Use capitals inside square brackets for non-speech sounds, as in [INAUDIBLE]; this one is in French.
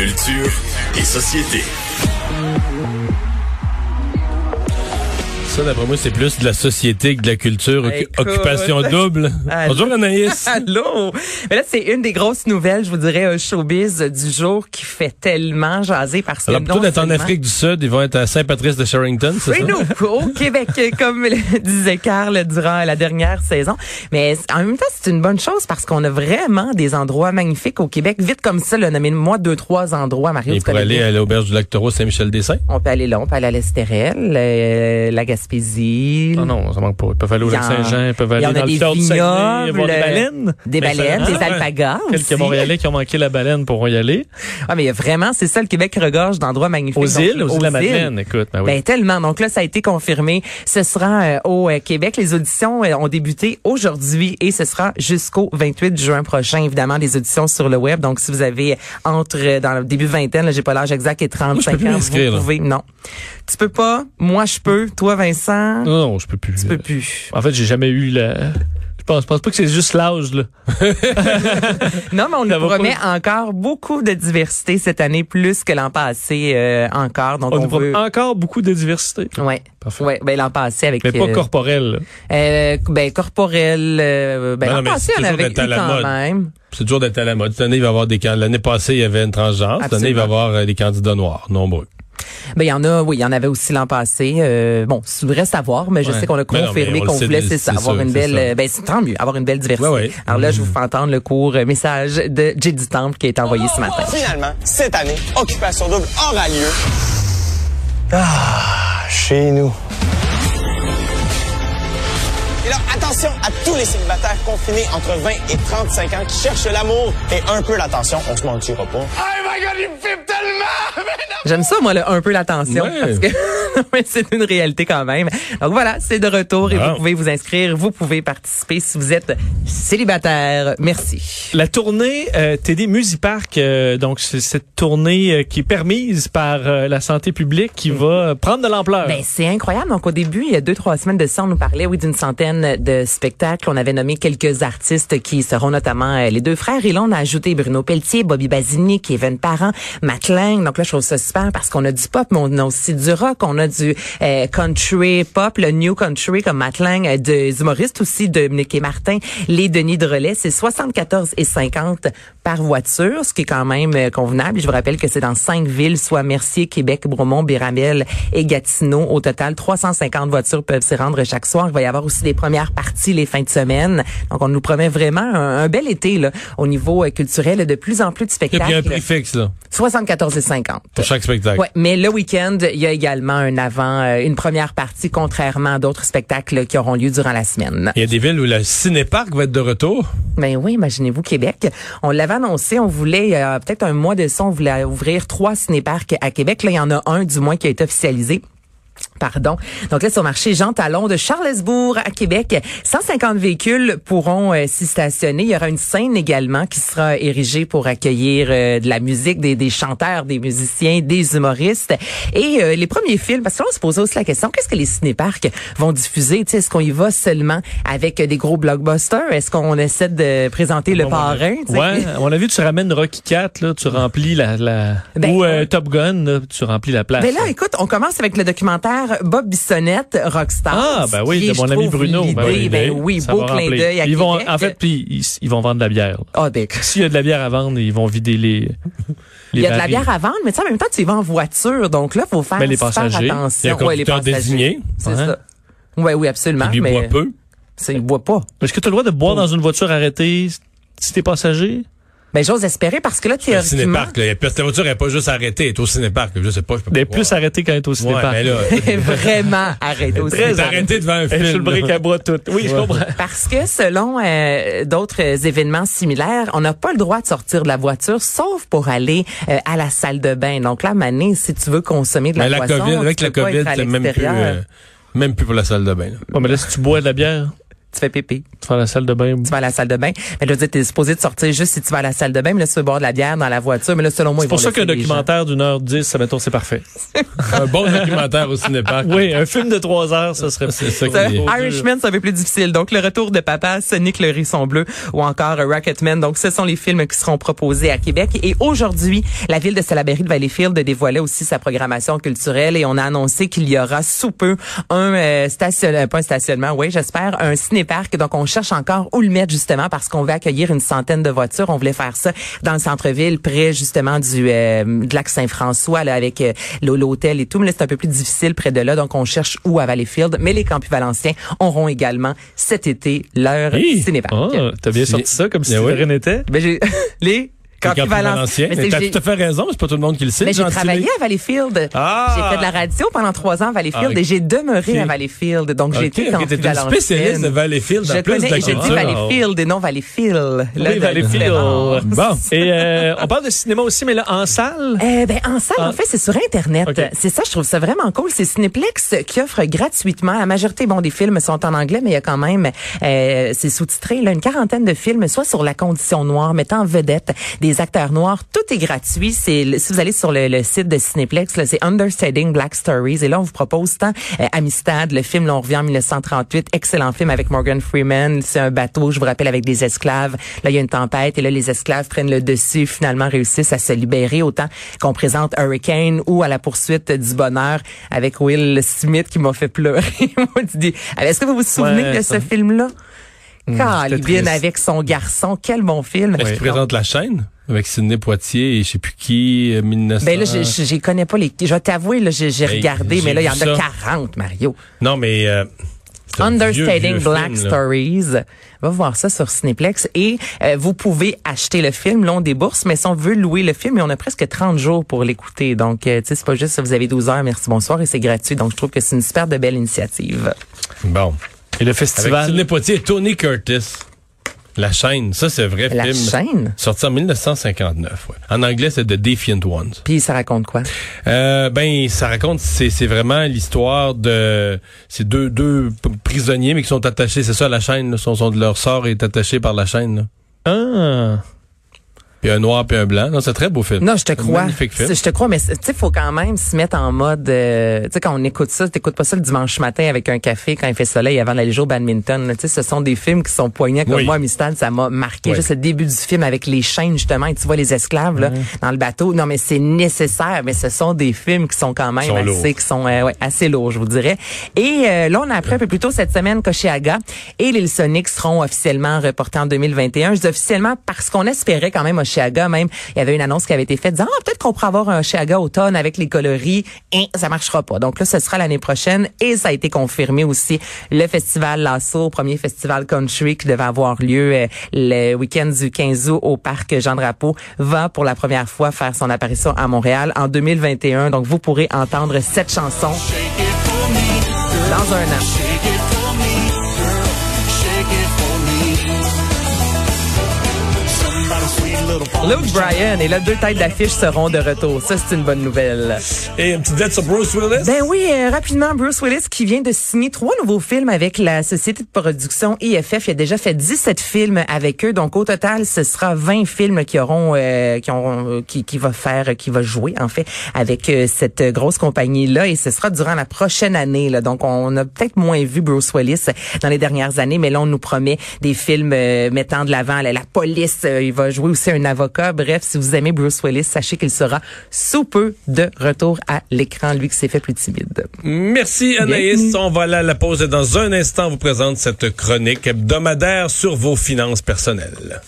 Culture et société. Ça, d'après moi, c'est plus de la société que de la culture. Écoute. Occupation double. [LAUGHS] Allô? Bonjour, Anaïs. [LAUGHS] Allô? Mais là, c'est une des grosses nouvelles, je vous dirais, euh, showbiz du jour qui fait tellement jaser parce que Alors, plutôt d'être en Afrique du Sud, ils vont être à Saint-Patrice de Sherrington, c'est Oui, ça? nous, [LAUGHS] au Québec, comme le disait Carl durant la dernière saison. Mais en même temps, c'est une bonne chose parce qu'on a vraiment des endroits magnifiques au Québec. Vite comme ça, nommez-moi deux, trois endroits, Mario. Et pour connais aller à l'auberge du lac Taureau Saint-Michel-des-Saints? On peut aller là, on peut aller à l'Estérel, euh, la Gaspésie. Non, non, ça manque pas. Ils peuvent aller au Il y lac en- Saint-Jean, ils peuvent aller dans des le fjord du Saguenay, voir des baleines. Des baleines, des alpagas Quelques aussi. Montréalais qui ont manqué la baleine pourront y aller. Ah, mais vraiment, c'est ça, le Québec regorge d'endroits magnifiques. Aux îles, aux îles de la Madeleine, écoute. Ben oui. Ben tellement. Donc là, ça a été confirmé. Ce sera euh, au euh, Québec. Les auditions euh, ont débuté aujourd'hui et ce sera jusqu'au 28 juin prochain. Évidemment, des auditions sur le web. Donc si vous avez entre dans le début vingtaine, là, j'ai pas l'âge exact, et Moi, je 35 peux plus ans, vous pouvez. Non, tu peux pas. Moi, je peux. Toi, Non, non, je peux plus. tu peux plus. En fait, j'ai jamais eu la... Je pense, je pense pas que c'est juste l'âge, là. [LAUGHS] Non, mais on nous promet encore beaucoup de diversité cette année, plus que l'an passé euh, encore. Donc On on, nous promet encore beaucoup de diversité. Ouais. Parfait. Ouais, ben l'an passé avec Mais pas euh. Euh, ben corporel, euh, ben Ben non, l'an passé, on avait eu quand mode. même. C'est toujours d'être à la mode. Cette année, il va y avoir des L'année passée, il y avait une transgenre. Cette année, il va y avoir des candidats noirs, nombreux. Ben il y en a, oui, il y en avait aussi l'an passé. Euh, bon, c'est vrai savoir, mais je Ouais. sais qu'on a non, confirmé qu'on voulait, c'est ça, c'est avoir sûr, une belle, ça. euh, ben c'est tant mieux, avoir une belle diversité. Ouais, ouais. Alors là, je vous fais entendre le court euh, message de J du Temple qui a été envoyé ce matin. Finalement, cette année, Occupation Double aura lieu. Ah, chez nous. Et là, attention à tous les célibataires confinés entre 20 et 35 ans qui cherchent l'amour et un peu l'attention. On se mentira pas. J'aime ça, moi, le, un peu l'attention, Ouais. parce que [LAUGHS] c'est une réalité quand même. Donc voilà, c'est de retour et vous pouvez vous inscrire, vous pouvez participer si vous êtes célibataire. Merci. La tournée euh, TD Musipark, euh, donc c'est cette tournée euh, qui est permise par euh, la santé publique qui va prendre de l'ampleur. Ben, c'est incroyable. Donc, au début, il y a deux, trois semaines de ça, on nous parlait, oui, d'une centaine de spectacles. On avait nommé quelques artistes qui seront notamment euh, les deux frères. Et là, on a ajouté Bruno Pelletier, Bobby Basini, Kevin Parent, Matt Lang. Donc là, je trouve ça super parce qu'on a du pop, mais on a aussi du rock. On a du euh, country pop, le new country comme Matt Lang, euh, des humoristes aussi, Dominique et Martin, les Denis de Relais. C'est 74 et 50 par voiture, ce qui est quand même euh, convenable. Et je vous rappelle que c'est dans cinq villes, soit Mercier, Québec, Bromont, Béramel et Gatineau. Au total, 350 voitures peuvent s'y rendre chaque soir. Il va y avoir aussi des premières parties les fins de semaine. Donc, on nous promet vraiment un, un bel été là, au niveau euh, culturel. De plus en plus de Et puis, un spectacles. prix fixe, là, 74 et 50. pour chaque spectacle. Ouais, mais le week-end, il y a également un avant, euh, une première partie, contrairement à d'autres spectacles qui auront lieu durant la semaine. Il y a des villes où le cinéparc va être de retour. Ben oui, imaginez-vous Québec. On l'avait annoncé, on voulait a peut-être un mois de ça, on voulait ouvrir trois cinéparcs à Québec. Là, il y en a un du moins qui a été officialisé. Pardon. Donc là, sur le marché Jean Talon de Charlesbourg à Québec, 150 véhicules pourront euh, s'y stationner. Il y aura une scène également qui sera érigée pour accueillir euh, de la musique, des, des chanteurs, des musiciens, des humoristes. Et euh, les premiers films, parce que là, on se posait aussi la question, qu'est-ce que les cinéparcs vont diffuser? Tu sais, Est-ce qu'on y va seulement avec des gros blockbusters? Est-ce qu'on essaie de présenter le Bon, parrain? tu sais? Ouais, à mon avis, tu ramènes Rocky 4, là, tu remplis la, la Ben, ou euh. Top Gun, là, tu remplis la place. Ben là, écoute, on commence avec le documentaire Bob Bissonnette, Rockstar. Ah, ben oui, de mon ami Bruno. Ben, oui, ben oui, beau clin d'œil à Ils vont, en fait, puis ils, ils vont vendre de la bière. Ah, ben, S'il y a de la bière à vendre, ils vont vider les. il y a de la bière à vendre, mais tu sais, en même temps, tu y vas en voiture, donc là, faut faire Ben, les passagers. attention. Il y a un Ouais, les passagers. désigné. C'est Ouais. ça. Ouais, oui, absolument. Il mais boit peu. il boit pas. Est-ce que tu as le droit de boire dans une voiture arrêtée? Si t'es passager? Ben, j'ose espérer parce que là, théoriquement. cinéparc, là. Il y a- Ta voiture n'est pas juste arrêtée, elle est au cinéparc. Je sais pas, je peux Mais pas plus voir. arrêté quand elle est au Ouais, cinépark. mais là, [LAUGHS] vraiment arrêté aussi. Très t'es arrêté devant un Elle est sur le film. là. à bois tout. Oui, je comprends. Parce que selon euh, d'autres événements similaires, on n'a pas le droit de sortir de la voiture, sauf pour aller euh, à la salle de bain. Donc là, Mané, si tu veux consommer de la Mais la boisson, COVID, tu avec peux la pas COVID, être à c'est même plus, euh, même plus pour la salle de bain. là. Bon, mais là, si tu bois de la bière, tu fais pipi. Tu vas à la salle de bain. Tu vas à la salle de bain. Mais je veux dire, t'es supposé de sortir juste si tu vas à la salle de bain, mais là, tu veux boire de la bière dans la voiture. Mais là, selon moi, C'est pour ça qu'un documentaire d'une heure dix, ça mettons, c'est parfait. [LAUGHS] Un bon documentaire au cinépark. Oui, un film de trois heures, ça serait [LAUGHS] C'est ça Ça, Irishman, c'est un peu plus difficile. Donc, le retour de papa, Sonic le hérisson bleu ou encore Rocketman. Donc, ce sont les films qui seront proposés à Québec. Et aujourd'hui, la ville de Salaberry de Valleyfield dévoilait aussi sa programmation culturelle et on a annoncé qu'il y aura sous peu un euh, stationnement, pas un stationnement, oui, j'espère, un Donc, on cherche encore où le mettre justement parce qu'on veut accueillir une centaine de voitures. On voulait faire ça dans le centre-ville, près justement du euh, de lac Saint-François, là, avec euh, l'hôtel et tout. Mais là, c'est un peu plus difficile près de là. Donc, on cherche où à Valleyfield. Mais les campus valenciens auront également cet été leur Hi! cinéparc. Ah, t'as bien sorti ça comme si rien n'était. Ben, [LAUGHS] Les campus c'est que t'as tout à fait raison, c'est pas tout le monde qui le sait. mais j'ai travaillé à Valleyfield. Ah! J'ai fait de la radio pendant trois ans à Valleyfield Ah, et j'ai demeuré à Valleyfield. Donc, j'ai Ok, été ok, campus t'es une valencienne. spécialiste de Valleyfield en Je plus de connais, et j'ai dit culture. Valleyfield et non Valleyfield. Oui, Valleyfield. Bon. Et euh, on parle de cinéma aussi, mais là, en salle? Euh, ben, en salle, Ah. en fait, c'est sur Internet. C'est ça, je trouve ça vraiment cool. C'est Cineplex qui offre gratuitement. La majorité, bon, des films sont en anglais, mais il y a quand même, euh, c'est sous-titré, une quarantaine de films, soit sur la condition noire, mettant en vedette des acteurs noirs. Tout est gratuit. C'est, si vous allez sur le, le site de Cineplex, là, c'est Understanding Black Stories. Et là, on vous propose tant euh, Amistad, le film, là, on revient en 1938. Excellent film avec Morgan Freeman. C'est un bateau, je vous rappelle, avec des esclaves. Là, il y a une tempête et là, les esclaves prennent le dessus, finalement réussissent à se libérer autant qu'on présente Hurricane ou à la poursuite du bonheur avec Will Smith qui m'a fait pleurer. [LAUGHS] Est-ce que vous vous souvenez Ouais, de ce film-là? Calibine triste. avec son garçon, quel bon film. Est-ce qu'il présente la chaîne? Avec Sidney Poitier et je sais plus qui, euh, 1900. Ben là, je, je, connais pas les. Je vais t'avouer, là, j'ai, j'ai Hey, regardé, j'ai mais là, il y en a ça. 40, Mario. Non, mais euh, c'est un vieux, Understanding vieux Black film. Stories. Va voir ça sur Cineplex et euh, vous pouvez acheter le film. Là, on débourse, mais si on veut louer le film, et on a presque 30 jours pour l'écouter. Donc, euh, tu sais, c'est pas juste si vous avez 12 heures, merci, bonsoir, et c'est gratuit. Donc, je trouve que c'est une super de belle initiative. Bon. Et le Avec festival. Sidney Poitier et Tony Curtis. La chaîne, ça c'est un vrai La film. chaîne? Sorti en 1959. Ouais. En anglais, c'est The Defiant Ones. Puis, ça raconte quoi? Euh, ben, ça raconte, c'est, c'est vraiment l'histoire de ces deux, deux prisonniers, mais qui sont attachés, c'est ça, la chaîne, là, son, son- leur sort est attaché par la chaîne. Là. Ah. Puis un noir puis un blanc. Non, c'est très beau film. Non, je te crois. Magnifique film. Je te crois, mais tu sais, faut quand même se mettre en mode. euh, tu sais, quand on écoute ça, t'écoutes pas ça le dimanche matin avec un café quand il fait soleil avant d'aller jouer au badminton. Tu sais, ce sont des films qui sont poignants comme Oui. moi, Amistad, ça m'a marqué. Oui. Juste le début du film avec les chaînes justement, et tu vois les esclaves là dans le bateau. Non, mais c'est nécessaire. Mais ce sont des films qui sont quand même Sont assez, lourds. qui sont euh, ouais, assez lourds, je vous dirais. Et euh, là, on a appris un peu plus tôt cette semaine qu'Oshiaga et les Sonics seront officiellement reportés en 2021. Je dis officiellement parce qu'on espérait quand même Oshiaga, même il y avait une annonce qui avait été faite disant ah, peut-être qu'on pourra avoir un Oshiaga automne avec les coloris. Et ça marchera pas. Donc là, ce sera l'année prochaine et ça a été confirmé aussi. Le festival Lasso, premier festival country qui devait avoir lieu euh, le week-end du 15 août au parc Jean Drapeau, va pour la première fois faire son apparition à Montréal en 2021. Donc vous pourrez entendre cette chanson dans un an. Luke Bryan et là, deux têtes d'affiche seront de retour. Ça, c'est une bonne nouvelle. Et une petite dette sur Bruce Willis? Ben oui, euh, rapidement, Bruce Willis qui vient de signer trois nouveaux films avec la société de production IFF. Il a déjà fait 17 films avec eux. Donc, au total, ce sera 20 films qui auront, euh, qui auront, euh, qui, qui va faire, qui va jouer, en fait, avec euh, cette grosse compagnie-là. Et ce sera durant la prochaine année, là. Donc, on a peut-être moins vu Bruce Willis dans les dernières années, mais là, on nous promet des films euh, mettant de l'avant la, police. euh, il va jouer aussi un avocat. Bref, si vous aimez Bruce Willis, sachez qu'il sera sous peu de retour à l'écran, lui qui s'est fait plus timide. Merci Anaïs. Bienvenue. On va aller à la pause et dans un instant, on vous présente cette chronique hebdomadaire sur vos finances personnelles.